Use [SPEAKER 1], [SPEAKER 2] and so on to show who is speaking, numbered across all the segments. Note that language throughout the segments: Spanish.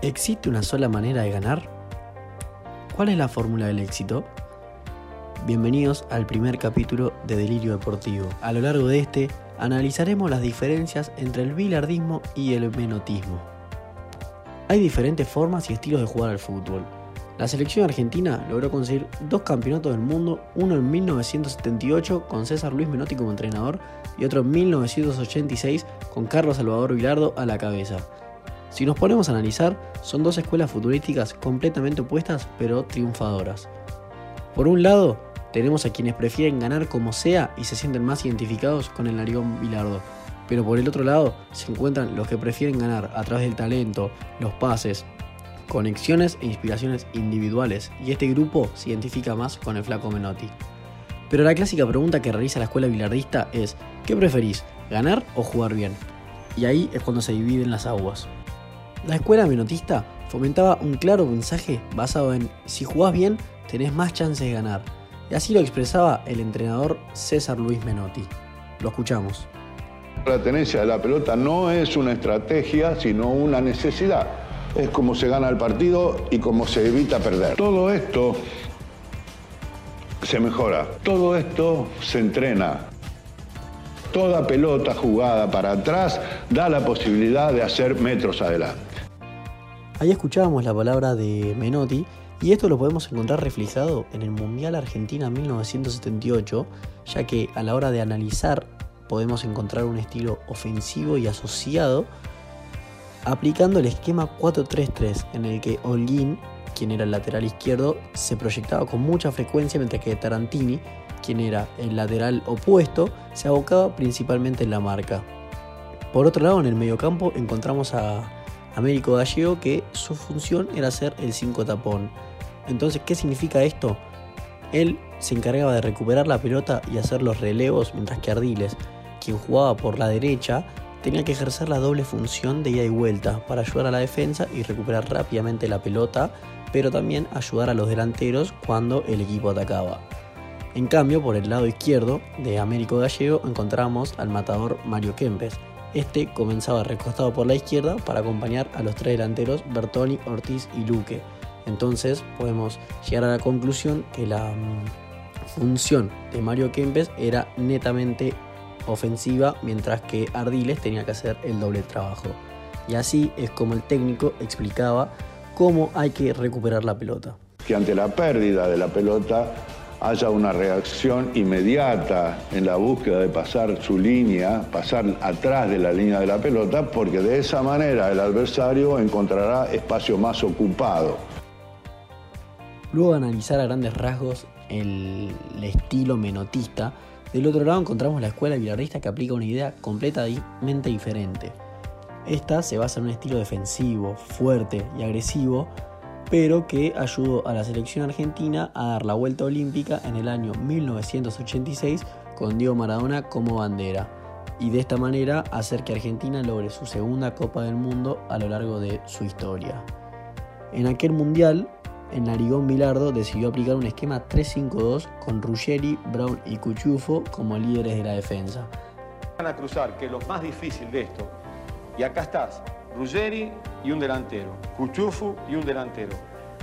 [SPEAKER 1] ¿Existe una sola manera de ganar? ¿Cuál es la fórmula del éxito? Bienvenidos al primer capítulo de Delirio Deportivo. A lo largo de este analizaremos las diferencias entre el bilardismo y el menotismo. Hay diferentes formas y estilos de jugar al fútbol. La selección argentina logró conseguir dos campeonatos del mundo, uno en 1978 con César Luis Menotti como entrenador y otro en 1986 con Carlos Salvador Vilardo a la cabeza. Si nos ponemos a analizar, son dos escuelas futbolísticas completamente opuestas pero triunfadoras. Por un lado, tenemos a quienes prefieren ganar como sea y se sienten más identificados con el narigón Bilardo. Pero por el otro lado se encuentran los que prefieren ganar a través del talento, los pases, conexiones e inspiraciones individuales, y este grupo se identifica más con el flaco Menotti. Pero la clásica pregunta que realiza la escuela bilardista es, ¿qué preferís, ganar o jugar bien? Y ahí es cuando se dividen las aguas. La escuela menotista fomentaba un claro mensaje basado en si jugás bien tenés más chances de ganar. Y así lo expresaba el entrenador César Luis Menotti. Lo escuchamos.
[SPEAKER 2] La tenencia de la pelota no es una estrategia, sino una necesidad. Es como se gana el partido y cómo se evita perder. Todo esto se mejora, todo esto se entrena. Toda pelota jugada para atrás da la posibilidad de hacer metros adelante.
[SPEAKER 1] Ahí escuchábamos la palabra de Menotti y esto lo podemos encontrar reflejado en el Mundial Argentina 1978, ya que a la hora de analizar podemos encontrar un estilo ofensivo y asociado aplicando el esquema 4-3-3 en el que Holguín, quien era el lateral izquierdo, se proyectaba con mucha frecuencia mientras que Tarantini, quien era el lateral opuesto, se abocaba principalmente en la marca. Por otro lado, en el mediocampo encontramos a Américo Gallego que su función era ser el 5 tapón. Entonces, ¿qué significa esto? Él se encargaba de recuperar la pelota y hacer los relevos, mientras que Ardiles, quien jugaba por la derecha, tenía que ejercer la doble función de ida y vuelta para ayudar a la defensa y recuperar rápidamente la pelota, pero también ayudar a los delanteros cuando el equipo atacaba. En cambio, por el lado izquierdo de Américo Gallego encontramos al matador Mario Kempes, este comenzaba recostado por la izquierda para acompañar a los tres delanteros Bertoni, Ortiz y Luque. Entonces podemos llegar a la conclusión que la mm, función de Mario Kempes era netamente ofensiva, mientras que Ardiles tenía que hacer el doble trabajo. Y así es como el técnico explicaba cómo hay que recuperar la pelota.
[SPEAKER 2] Que ante la pérdida de la pelota haya una reacción inmediata en la búsqueda de pasar su línea, pasar atrás de la línea de la pelota, porque de esa manera el adversario encontrará espacio más ocupado.
[SPEAKER 1] Luego de analizar a grandes rasgos el, estilo menotista, del otro lado encontramos la escuela bilardista que aplica una idea completamente diferente. Esta se basa en un estilo defensivo, fuerte y agresivo, pero que ayudó a la selección argentina a dar la vuelta olímpica en el año 1986 con Diego Maradona como bandera y de esta manera hacer que Argentina logre su segunda Copa del Mundo a lo largo de su historia. En aquel mundial, el Narigón Bilardo decidió aplicar un esquema 3-5-2 con Ruggeri, Brown y Cuchufo como líderes de la defensa.
[SPEAKER 3] Van a cruzar, que es lo más difícil de esto, y acá estás, Ruggeri y un delantero, Cuchufu y un delantero.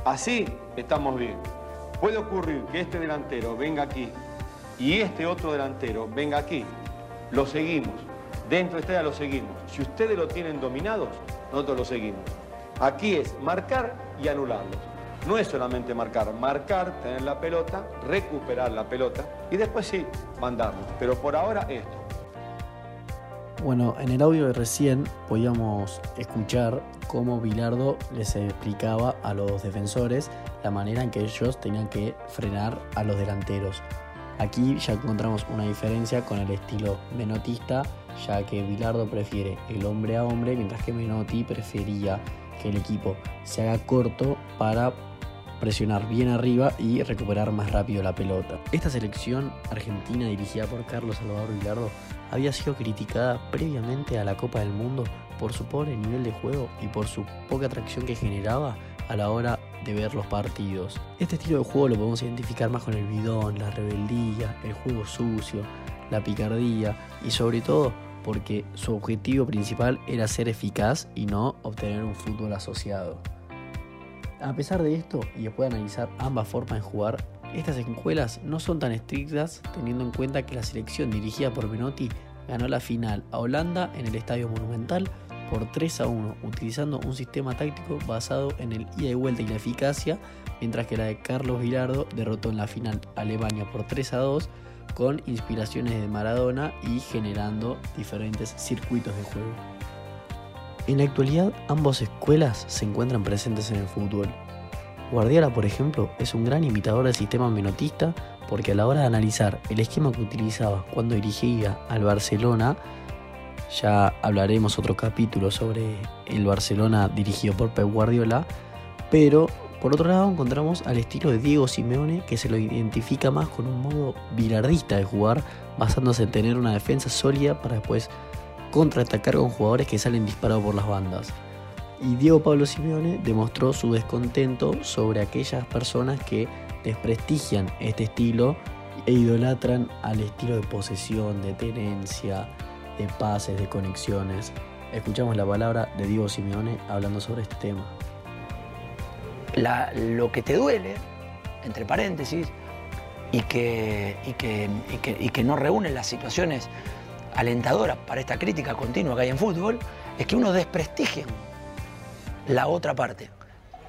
[SPEAKER 3] Así estamos bien. Puede ocurrir que este delantero venga aquí y este otro delantero venga aquí. Lo seguimos. Dentro de esta lo seguimos. Si ustedes lo tienen dominados, nosotros lo seguimos. Aquí es marcar y anularlos. No es solamente marcar, marcar, tener la pelota, recuperar la pelota y después sí, mandarnos. Pero por ahora esto.
[SPEAKER 1] Bueno, en el audio de recién podíamos escuchar cómo Bilardo les explicaba a los defensores la manera en que ellos tenían que frenar a los delanteros. Aquí ya encontramos una diferencia con el estilo menotista, ya que Bilardo prefiere el hombre a hombre, mientras que Menotti prefería que el equipo se haga corto para presionar bien arriba y recuperar más rápido la pelota. Esta selección argentina dirigida por Carlos Salvador Bilardo había sido criticada previamente a la Copa del Mundo por su pobre nivel de juego y por su poca atracción que generaba a la hora de ver los partidos. Este estilo de juego lo podemos identificar más con el bidón, la rebeldía, el juego sucio, la picardía y sobre todo porque su objetivo principal era ser eficaz y no obtener un fútbol asociado. A pesar de esto, y después de analizar ambas formas de jugar, estas escuelas no son tan estrictas teniendo en cuenta que la selección dirigida por Menotti ganó la final a Holanda en el Estadio Monumental por 3 a 1, utilizando un sistema táctico basado en el ida y vuelta y la eficacia, mientras que la de Carlos Vilardo derrotó en la final a Alemania por 3 a 2 con inspiraciones de Maradona y generando diferentes circuitos de juego. En la actualidad, ambas escuelas se encuentran presentes en el fútbol. Guardiola, por ejemplo, es un gran imitador del sistema menotista porque a la hora de analizar el esquema que utilizaba cuando dirigía al Barcelona, ya hablaremos otro capítulo sobre el Barcelona dirigido por Pep Guardiola, pero por otro lado encontramos al estilo de Diego Simeone que se lo identifica más con un modo bilardista de jugar, basándose en tener una defensa sólida para después contraatacar con jugadores que salen disparados por las bandas. Y Diego Pablo Simeone demostró su descontento sobre aquellas personas que desprestigian este estilo e idolatran al estilo de posesión, de tenencia, de pases, de conexiones. Escuchamos la palabra de Diego Simeone hablando sobre este tema.
[SPEAKER 4] lo que te duele, entre paréntesis, y que, y que, y que, no reúne las situaciones alentadoras para esta crítica continua que hay en fútbol, es que uno desprestigie la otra parte.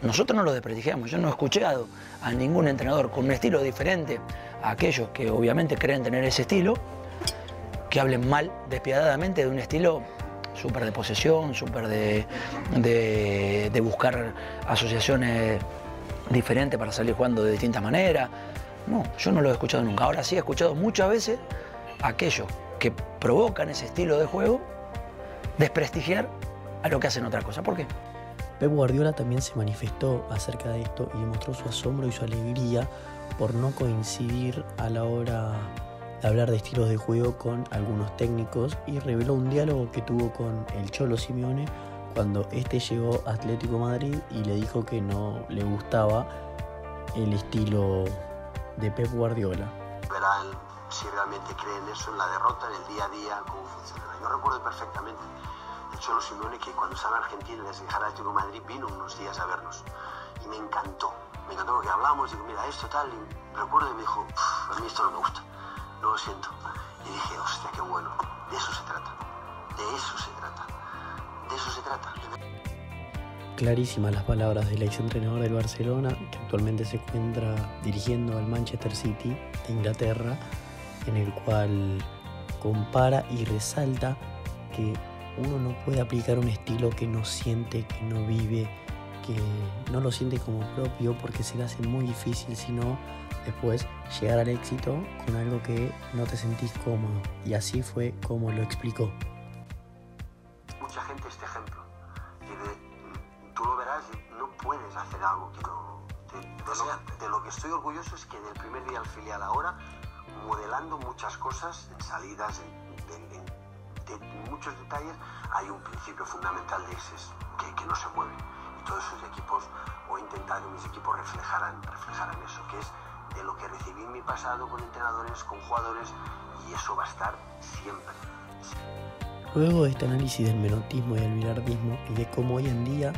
[SPEAKER 4] Nosotros no lo desprestigiamos, yo no he escuchado a ningún entrenador con un estilo diferente a aquellos que obviamente creen tener ese estilo, que hablen mal despiadadamente de un estilo súper de posesión, súper de, de, buscar asociaciones diferentes para salir jugando de distintas maneras. No, yo no lo he escuchado nunca. Ahora sí he escuchado muchas veces aquellos que provocan ese estilo de juego desprestigiar a lo que hacen otra cosa. ¿Por qué?
[SPEAKER 1] Pep Guardiola también se manifestó acerca de esto y demostró su asombro y su alegría por no coincidir a la hora de hablar de estilos de juego con algunos técnicos y reveló un diálogo que tuvo con el Cholo Simeone cuando este llegó a Atlético Madrid y le dijo que no le gustaba el estilo de Pep Guardiola.
[SPEAKER 5] Si realmente cree en eso, en la derrota, en el día a día, cómo funciona. Yo recuerdo perfectamente el Cholo Simeone que cuando estaba en Argentina desde el Atlético de Madrid vino unos días a vernos y me encantó. Me encantó porque hablamos, digo, mira, esto tal, y recuerdo y me dijo, a mí esto no me gusta, no lo siento. Y dije, hostia, qué bueno, de eso se trata, de eso se trata, de eso se trata.
[SPEAKER 1] Clarísimas las palabras del ex entrenador del Barcelona, que actualmente se encuentra dirigiendo al Manchester City de Inglaterra, en el cual compara y resalta que uno no puede aplicar un estilo que no siente, que no vive, que no lo siente como propio porque se le hace muy difícil sino después llegar al éxito con algo que no te sentís cómodo. Y así fue como lo explicó.
[SPEAKER 5] Mucha gente este ejemplo. tú lo verás, no puedes hacer algo que no... De, lo, que estoy orgulloso es que del primer día al filial ahora, modelando muchas cosas en salidas, en de muchos detalles, hay un principio fundamental de ese que, que no se mueve. Y todos sus equipos, o he intentado que mis equipos reflejaran, reflejaran eso, que es de lo que recibí en mi pasado con entrenadores, con jugadores, y eso va a estar siempre.
[SPEAKER 1] Luego de este análisis del menotismo y del bilardismo y de cómo hoy en día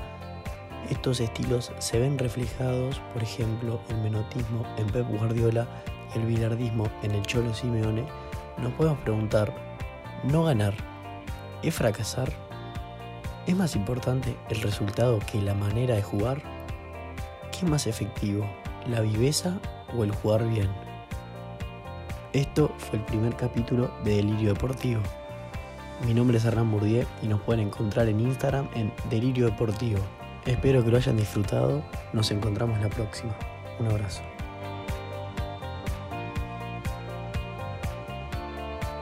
[SPEAKER 1] estos estilos se ven reflejados, por ejemplo, el menotismo en Pep Guardiola el bilardismo en el Cholo Simeone, nos podemos preguntar no ganar es fracasar. ¿Es más importante el resultado que la manera de jugar? ¿Qué es más efectivo, la viveza o el jugar bien? Esto fue el primer capítulo de Delirio Deportivo. Mi nombre es Hernán Bourdieu y nos pueden encontrar en Instagram en Delirio Deportivo. Espero que lo hayan disfrutado. Nos encontramos la próxima. Un abrazo.